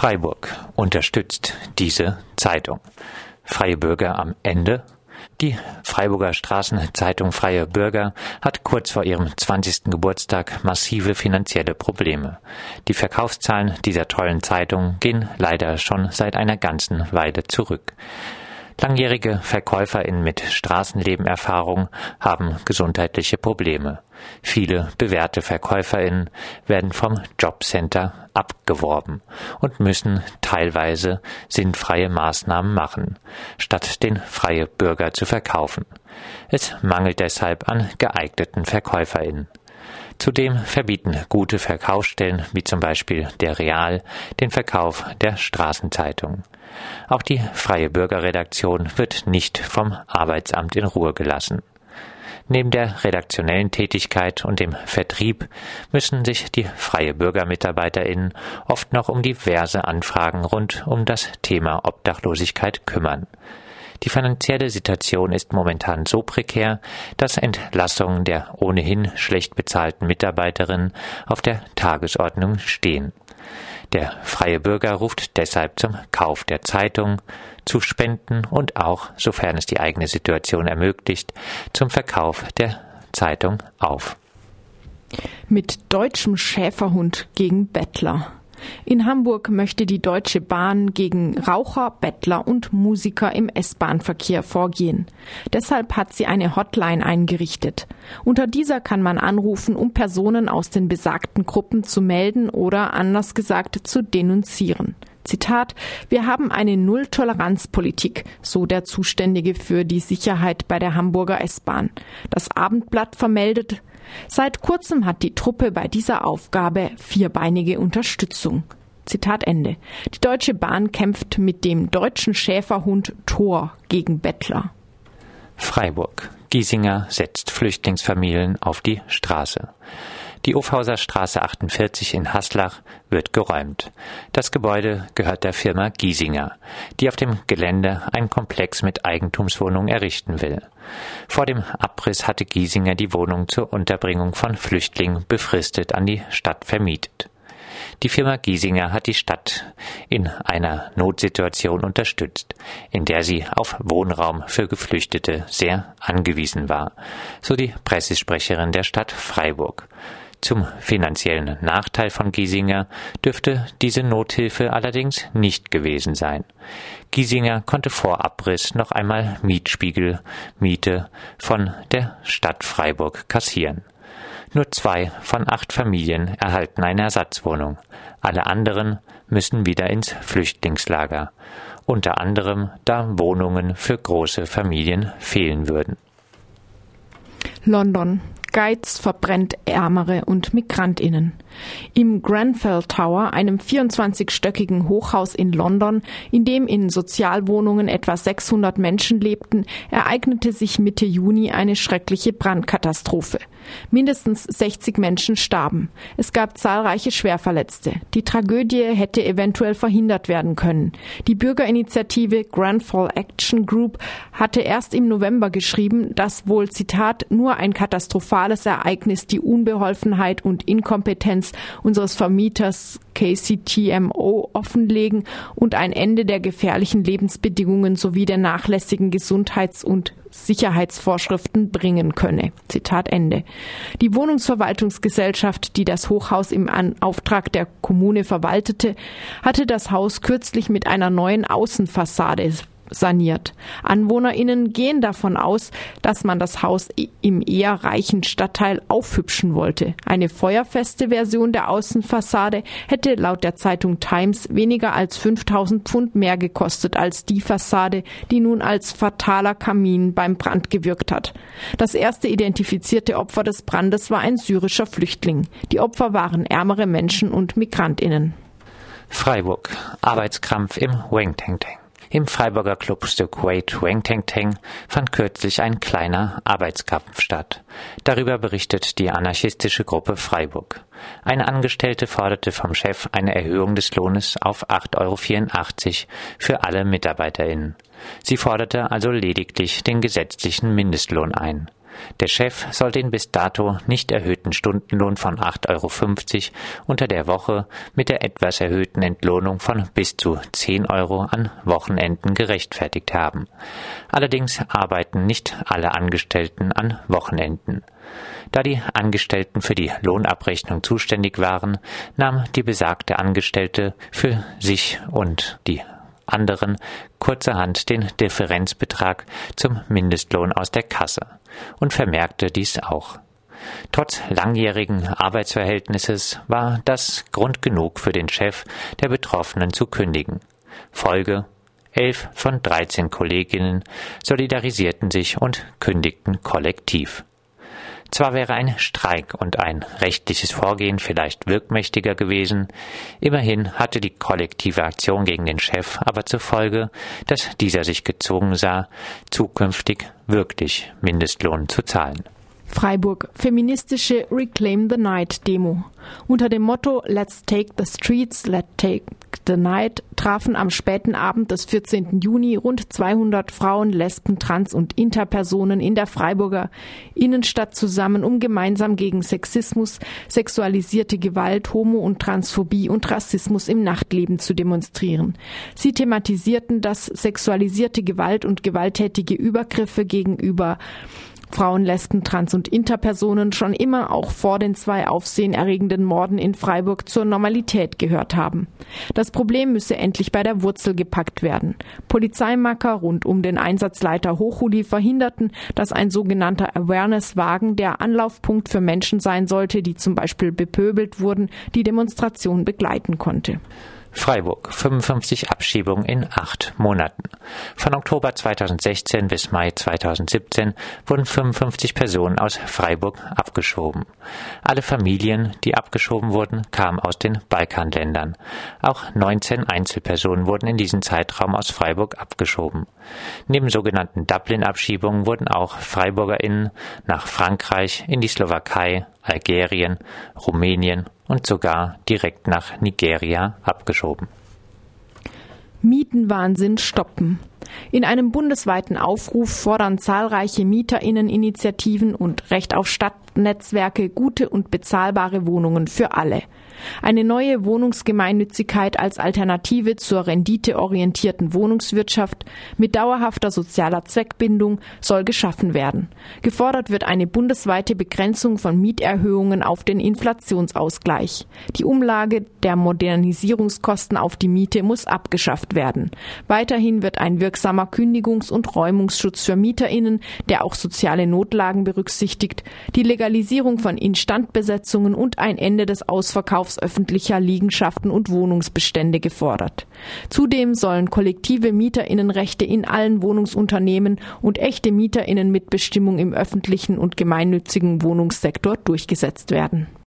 Freiburg unterstützt diese Zeitung. Freie Bürger am Ende. Die Freiburger Straßenzeitung Freie Bürger hat kurz vor ihrem 20. Geburtstag massive finanzielle Probleme. Die Verkaufszahlen dieser tollen Zeitung gehen leider schon seit einer ganzen Weile zurück. Langjährige VerkäuferInnen mit Straßenlebenerfahrung haben gesundheitliche Probleme. Viele bewährte VerkäuferInnen werden vom Jobcenter abgeworben und müssen teilweise sinnfreie Maßnahmen machen, statt den freie Bürger zu verkaufen. Es mangelt deshalb an geeigneten VerkäuferInnen. Zudem verbieten gute Verkaufsstellen wie zum Beispiel der Real den Verkauf der Straßenzeitung. Auch die Freie Bürgerredaktion wird nicht vom Arbeitsamt in Ruhe gelassen. Neben der redaktionellen Tätigkeit und dem Vertrieb müssen sich die freie BürgermitarbeiterInnen oft noch um diverse Anfragen rund um das Thema Obdachlosigkeit kümmern. Die finanzielle Situation ist momentan so prekär, dass Entlassungen der ohnehin schlecht bezahlten Mitarbeiterinnen auf der Tagesordnung stehen. Der freie Bürger ruft deshalb zum Kauf der Zeitung, zu Spenden und auch, sofern es die eigene Situation ermöglicht, zum Verkauf der Zeitung auf. Mit deutschem Schäferhund gegen Bettler. In Hamburg möchte die Deutsche Bahn gegen Raucher, Bettler und Musiker im S-Bahn-Verkehr vorgehen. Deshalb hat sie eine Hotline eingerichtet. Unter dieser kann man anrufen, um Personen aus den besagten Gruppen zu melden oder anders gesagt zu denunzieren. Zitat, wir haben eine Null-Toleranz-Politik, so der Zuständige für die Sicherheit bei der Hamburger S-Bahn. Das Abendblatt vermeldet, Seit kurzem hat die Truppe bei dieser Aufgabe vierbeinige Unterstützung. Zitat Ende. Die Deutsche Bahn kämpft mit dem deutschen Schäferhund Thor gegen Bettler. Freiburg. Giesinger setzt Flüchtlingsfamilien auf die Straße. Die Ufhauser Straße 48 in Haslach wird geräumt. Das Gebäude gehört der Firma Giesinger, die auf dem Gelände einen Komplex mit Eigentumswohnungen errichten will. Vor dem Abriss hatte Giesinger die Wohnung zur Unterbringung von Flüchtlingen befristet an die Stadt vermietet. Die Firma Giesinger hat die Stadt in einer Notsituation unterstützt, in der sie auf Wohnraum für Geflüchtete sehr angewiesen war, so die Pressesprecherin der Stadt Freiburg. Zum finanziellen Nachteil von Giesinger dürfte diese Nothilfe allerdings nicht gewesen sein. Giesinger konnte vor Abriss noch einmal Mietspiegel Miete von der Stadt Freiburg kassieren. Nur zwei von acht Familien erhalten eine Ersatzwohnung. Alle anderen müssen wieder ins Flüchtlingslager. Unter anderem, da Wohnungen für große Familien fehlen würden. London. Geiz verbrennt Ärmere und Migrantinnen. Im Grenfell Tower, einem 24-stöckigen Hochhaus in London, in dem in Sozialwohnungen etwa 600 Menschen lebten, ereignete sich Mitte Juni eine schreckliche Brandkatastrophe. Mindestens 60 Menschen starben. Es gab zahlreiche Schwerverletzte. Die Tragödie hätte eventuell verhindert werden können. Die Bürgerinitiative Grenfell Action Group hatte erst im November geschrieben, dass wohl Zitat nur ein katastrophales Ereignis die Unbeholfenheit und Inkompetenz unseres Vermieters KCTMO offenlegen und ein Ende der gefährlichen Lebensbedingungen sowie der nachlässigen Gesundheits- und Sicherheitsvorschriften bringen könne. Zitat Ende. Die Wohnungsverwaltungsgesellschaft, die das Hochhaus im Auftrag der Kommune verwaltete, hatte das Haus kürzlich mit einer neuen Außenfassade saniert. AnwohnerInnen gehen davon aus, dass man das Haus im eher reichen Stadtteil aufhübschen wollte. Eine feuerfeste Version der Außenfassade hätte laut der Zeitung Times weniger als 5000 Pfund mehr gekostet als die Fassade, die nun als fataler Kamin beim Brand gewirkt hat. Das erste identifizierte Opfer des Brandes war ein syrischer Flüchtling. Die Opfer waren ärmere Menschen und MigrantInnen. Freiburg. Arbeitskrampf im Tang. Im Freiburger Club The Kuwait Wang Teng Teng fand kürzlich ein kleiner Arbeitskampf statt. Darüber berichtet die anarchistische Gruppe Freiburg. Eine Angestellte forderte vom Chef eine Erhöhung des Lohnes auf 8,84 Euro für alle MitarbeiterInnen. Sie forderte also lediglich den gesetzlichen Mindestlohn ein. Der Chef soll den bis dato nicht erhöhten Stundenlohn von 8,50 Euro unter der Woche mit der etwas erhöhten Entlohnung von bis zu 10 Euro an Wochenenden gerechtfertigt haben. Allerdings arbeiten nicht alle Angestellten an Wochenenden. Da die Angestellten für die Lohnabrechnung zuständig waren, nahm die besagte Angestellte für sich und die anderen kurzerhand den Differenzbetrag zum Mindestlohn aus der Kasse und vermerkte dies auch. Trotz langjährigen Arbeitsverhältnisses war das Grund genug für den Chef der Betroffenen zu kündigen. Folge Elf von dreizehn Kolleginnen solidarisierten sich und kündigten kollektiv. Zwar wäre ein Streik und ein rechtliches Vorgehen vielleicht wirkmächtiger gewesen, immerhin hatte die kollektive Aktion gegen den Chef aber zur Folge, dass dieser sich gezwungen sah, zukünftig wirklich Mindestlohn zu zahlen. Freiburg, feministische Reclaim the Night Demo. Unter dem Motto Let's Take the Streets, Let's Take the Night trafen am späten Abend des 14. Juni rund 200 Frauen, Lesben, Trans- und Interpersonen in der Freiburger Innenstadt zusammen, um gemeinsam gegen Sexismus, sexualisierte Gewalt, Homo- und Transphobie und Rassismus im Nachtleben zu demonstrieren. Sie thematisierten, dass sexualisierte Gewalt und gewalttätige Übergriffe gegenüber Frauen, Lesben, Trans- und Interpersonen schon immer auch vor den zwei aufsehenerregenden Morden in Freiburg zur Normalität gehört haben. Das Problem müsse endlich bei der Wurzel gepackt werden. Polizeimacker rund um den Einsatzleiter Hochuli verhinderten, dass ein sogenannter Awareness-Wagen der Anlaufpunkt für Menschen sein sollte, die zum Beispiel bepöbelt wurden, die Demonstration begleiten konnte. Freiburg 55 Abschiebungen in acht Monaten. Von Oktober 2016 bis Mai 2017 wurden 55 Personen aus Freiburg abgeschoben. Alle Familien, die abgeschoben wurden, kamen aus den Balkanländern. Auch 19 Einzelpersonen wurden in diesem Zeitraum aus Freiburg abgeschoben. Neben sogenannten Dublin-Abschiebungen wurden auch FreiburgerInnen nach Frankreich, in die Slowakei, Algerien, Rumänien und sogar direkt nach Nigeria abgeschoben. Mietenwahnsinn stoppen. In einem bundesweiten Aufruf fordern zahlreiche Mieterinneninitiativen und Recht auf Stadtnetzwerke gute und bezahlbare Wohnungen für alle. Eine neue Wohnungsgemeinnützigkeit als Alternative zur renditeorientierten Wohnungswirtschaft mit dauerhafter sozialer Zweckbindung soll geschaffen werden. Gefordert wird eine bundesweite Begrenzung von Mieterhöhungen auf den Inflationsausgleich. Die Umlage der Modernisierungskosten auf die Miete muss abgeschafft werden. Weiterhin wird ein wirksamer Kündigungs- und Räumungsschutz für Mieterinnen, der auch soziale Notlagen berücksichtigt, die Legalisierung von Instandbesetzungen und ein Ende des Ausverkaufs öffentlicher Liegenschaften und Wohnungsbestände gefordert. Zudem sollen kollektive Mieterinnenrechte in allen Wohnungsunternehmen und echte Mieterinnenmitbestimmung im öffentlichen und gemeinnützigen Wohnungssektor durchgesetzt werden.